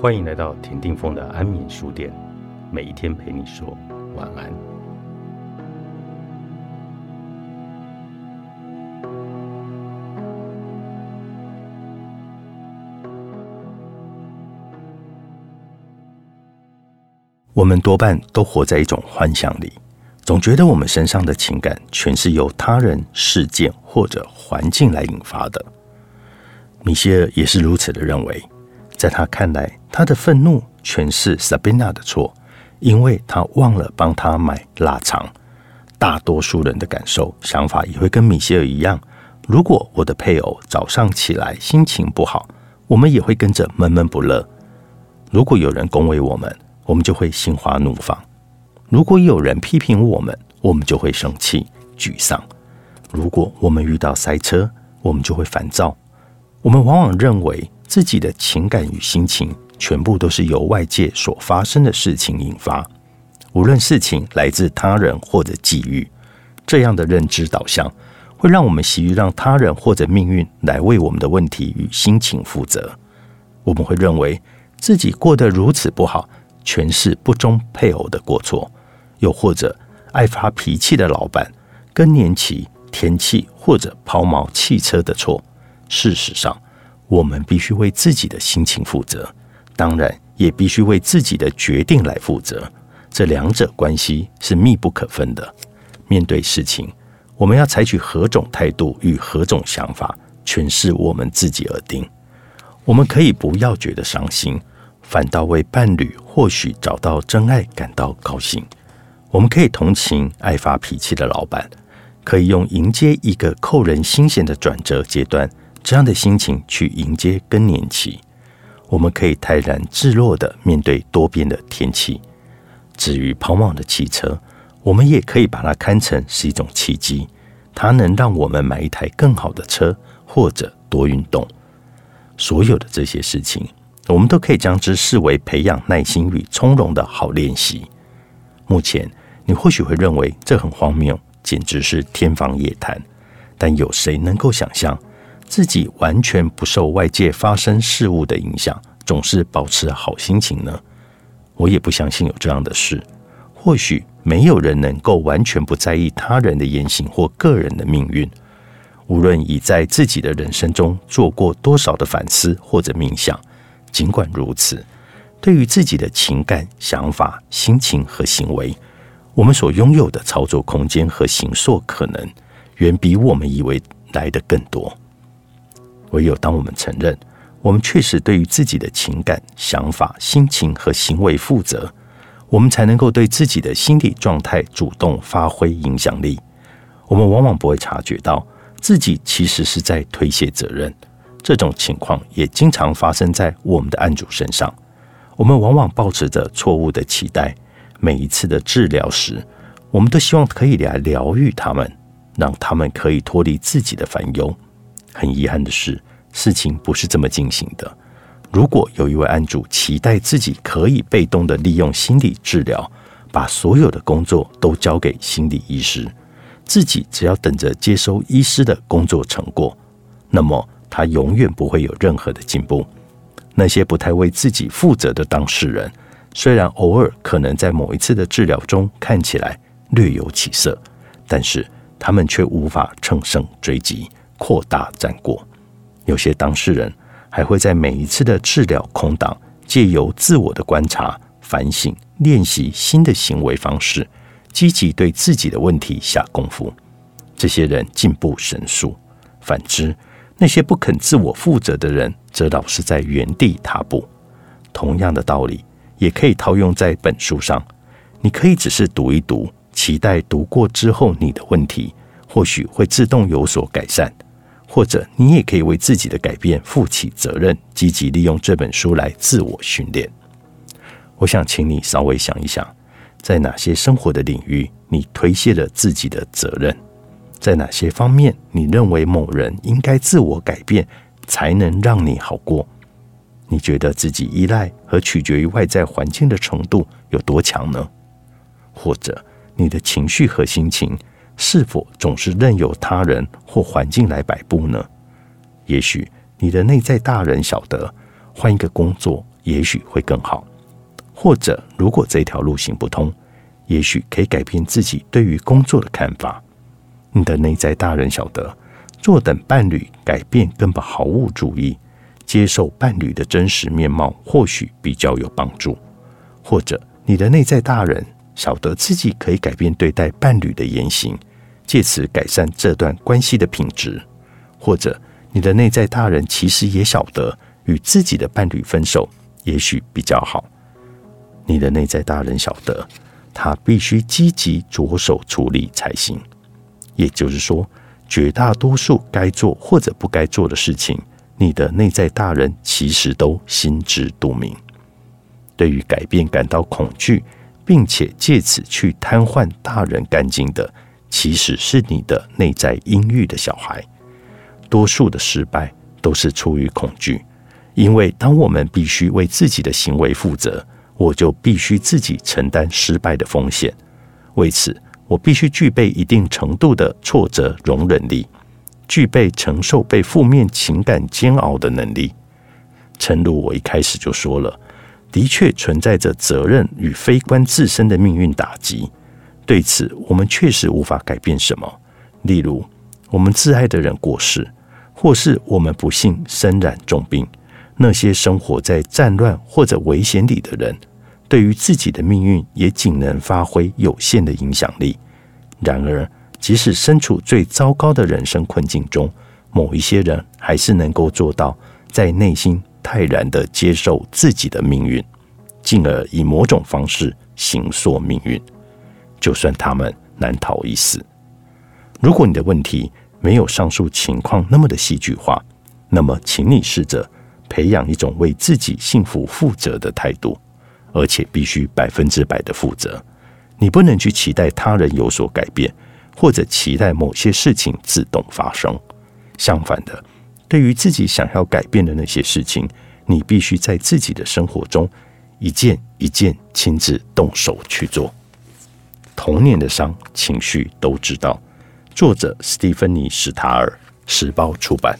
欢迎来到田定峰的安眠书店，每一天陪你说晚安。我们多半都活在一种幻想里，总觉得我们身上的情感全是由他人、事件或者环境来引发的。米歇尔也是如此的认为，在他看来，他的愤怒全是 Sabina 的错，因为他忘了帮他买腊肠。大多数人的感受、想法也会跟米歇尔一样。如果我的配偶早上起来心情不好，我们也会跟着闷闷不乐。如果有人恭维我们，我们就会心花怒放；如果有人批评我们，我们就会生气、沮丧；如果我们遇到塞车，我们就会烦躁。我们往往认为自己的情感与心情全部都是由外界所发生的事情引发，无论事情来自他人或者际遇。这样的认知导向会让我们习于让他人或者命运来为我们的问题与心情负责。我们会认为自己过得如此不好，全是不忠配偶的过错，又或者爱发脾气的老板、更年期、天气或者抛锚汽车的错。事实上，我们必须为自己的心情负责，当然也必须为自己的决定来负责。这两者关系是密不可分的。面对事情，我们要采取何种态度与何种想法，全是我们自己而定。我们可以不要觉得伤心，反倒为伴侣或许找到真爱感到高兴。我们可以同情爱发脾气的老板，可以用迎接一个扣人心弦的转折阶段。这样的心情去迎接更年期，我们可以泰然自若的面对多变的天气。至于跑马的汽车，我们也可以把它看成是一种契机，它能让我们买一台更好的车，或者多运动。所有的这些事情，我们都可以将之视为培养耐心与从容的好练习。目前，你或许会认为这很荒谬，简直是天方夜谭。但有谁能够想象？自己完全不受外界发生事物的影响，总是保持好心情呢？我也不相信有这样的事。或许没有人能够完全不在意他人的言行或个人的命运。无论已在自己的人生中做过多少的反思或者冥想，尽管如此，对于自己的情感、想法、心情和行为，我们所拥有的操作空间和行塑可能，远比我们以为来的更多。唯有当我们承认，我们确实对于自己的情感、想法、心情和行为负责，我们才能够对自己的心理状态主动发挥影响力。我们往往不会察觉到自己其实是在推卸责任。这种情况也经常发生在我们的案主身上。我们往往保持着错误的期待，每一次的治疗时，我们都希望可以来疗愈他们，让他们可以脱离自己的烦忧。很遗憾的是，事情不是这么进行的。如果有一位案主期待自己可以被动的利用心理治疗，把所有的工作都交给心理医师，自己只要等着接收医师的工作成果，那么他永远不会有任何的进步。那些不太为自己负责的当事人，虽然偶尔可能在某一次的治疗中看起来略有起色，但是他们却无法乘胜追击。扩大战果，有些当事人还会在每一次的治疗空档，借由自我的观察、反省、练习新的行为方式，积极对自己的问题下功夫。这些人进步神速。反之，那些不肯自我负责的人，则老是在原地踏步。同样的道理，也可以套用在本书上。你可以只是读一读，期待读过之后，你的问题或许会自动有所改善。或者你也可以为自己的改变负起责任，积极利用这本书来自我训练。我想请你稍微想一想，在哪些生活的领域你推卸了自己的责任？在哪些方面你认为某人应该自我改变才能让你好过？你觉得自己依赖和取决于外在环境的程度有多强呢？或者你的情绪和心情？是否总是任由他人或环境来摆布呢？也许你的内在大人晓得，换一个工作、也许会更好。或者，如果这条路行不通，也许可以改变自己对于工作的看法。你的内在大人晓得，坐等伴侣改变根本毫无注意，接受伴侣的真实面貌或许比较有帮助。或者，你的内在大人晓得自己可以改变对待伴侣的言行，借此改善这段关系的品质。或者，你的内在大人其实也晓得与自己的伴侣分手也许比较好。你的内在大人晓得，他必须积极着手处理才行。也就是说，绝大多数该做或者不该做的事情，你的内在大人其实都心知肚明。对于改变感到恐惧，并且借此去瘫痪大人干净的，其实是你的内在阴郁的小孩。多数的失败都是出于恐惧，因为当我们必须为自己的行为负责。我就必须自己承担失败的风险，为此，我必须具备一定程度的挫折容忍力，具备承受被负面情感煎熬的能力。诚如我一开始就说了，的确存在着责任与非关自身的命运打击，对此我们确实无法改变什么。例如，我们挚爱的人过世，或是我们不幸身染重病，那些生活在战乱或者危险里的人。对于自己的命运，也仅能发挥有限的影响力。然而，即使身处最糟糕的人生困境中，某一些人还是能够做到在内心泰然的接受自己的命运，进而以某种方式形塑命运，就算他们难逃一死。如果你的问题没有上述情况那么的戏剧化，那么，请你试着培养一种为自己幸福负责的态度。而且必须百分之百的负责，你不能去期待他人有所改变，或者期待某些事情自动发生。相反的，对于自己想要改变的那些事情，你必须在自己的生活中一件一件亲自动手去做。童年的伤，情绪都知道。作者：斯蒂芬妮·史塔尔，时报出版。